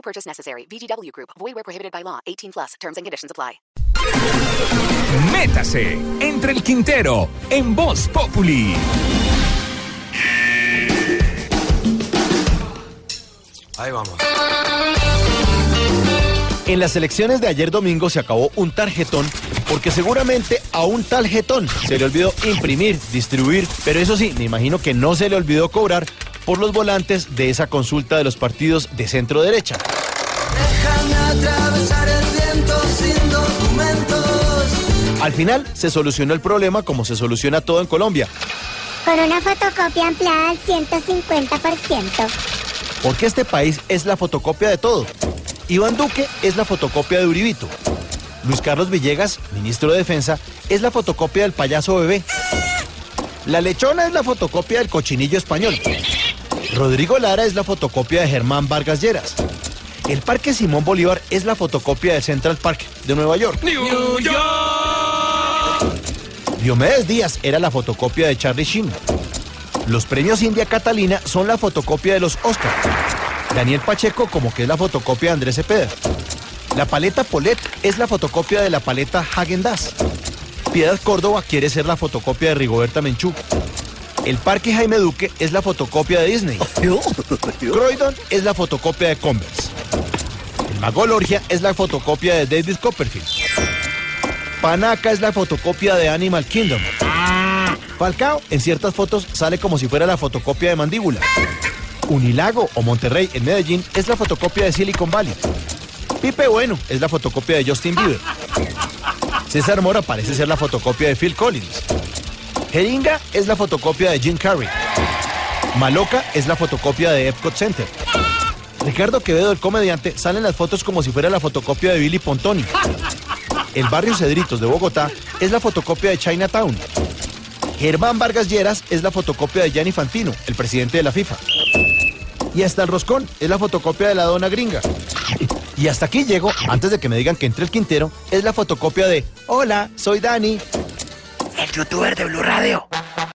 No purchase necessary. VGW Group. Void where prohibited by law. 18 plus. Terms and conditions apply. Métase entre el Quintero en Voz Populi. Ahí vamos. En las elecciones de ayer domingo se acabó un tarjetón porque seguramente a un tarjetón se le olvidó imprimir, distribuir, pero eso sí, me imagino que no se le olvidó cobrar por los volantes de esa consulta de los partidos de centro derecha. Al final se solucionó el problema como se soluciona todo en Colombia, Con una fotocopia ampliada al 150%. porque este país es la fotocopia de todo. Iván Duque es la fotocopia de Uribito. Luis Carlos Villegas, ministro de Defensa, es la fotocopia del payaso bebé. La lechona es la fotocopia del cochinillo español. Rodrigo Lara es la fotocopia de Germán Vargas Lleras. El Parque Simón Bolívar es la fotocopia del Central Park de Nueva York. Diomedes Díaz era la fotocopia de Charlie Sheen. Los premios India Catalina son la fotocopia de los Oscar. Daniel Pacheco como que es la fotocopia de Andrés Cepeda. La paleta Polet es la fotocopia de la paleta Hagen Dazs. Piedad Córdoba quiere ser la fotocopia de Rigoberta Menchú. El Parque Jaime Duque es la fotocopia de Disney. Croydon es la fotocopia de Converse. El Mago Lorgia es la fotocopia de David Copperfield. Panaca es la fotocopia de Animal Kingdom. Falcao en ciertas fotos sale como si fuera la fotocopia de Mandíbula. Unilago o Monterrey en Medellín es la fotocopia de Silicon Valley. Pipe Bueno es la fotocopia de Justin Bieber. César Mora parece ser la fotocopia de Phil Collins. Jeringa es la fotocopia de Jim Carrey. Maloca es la fotocopia de Epcot Center. Ricardo Quevedo, el comediante, sale en las fotos como si fuera la fotocopia de Billy Pontoni. El barrio Cedritos de Bogotá es la fotocopia de Chinatown. Germán Vargas Lleras es la fotocopia de Gianni Fantino, el presidente de la FIFA. Y hasta el roscón es la fotocopia de la dona gringa. Y hasta aquí llego, antes de que me digan que entre el Quintero, es la fotocopia de Hola, soy Dani. El youtuber de Blue Radio.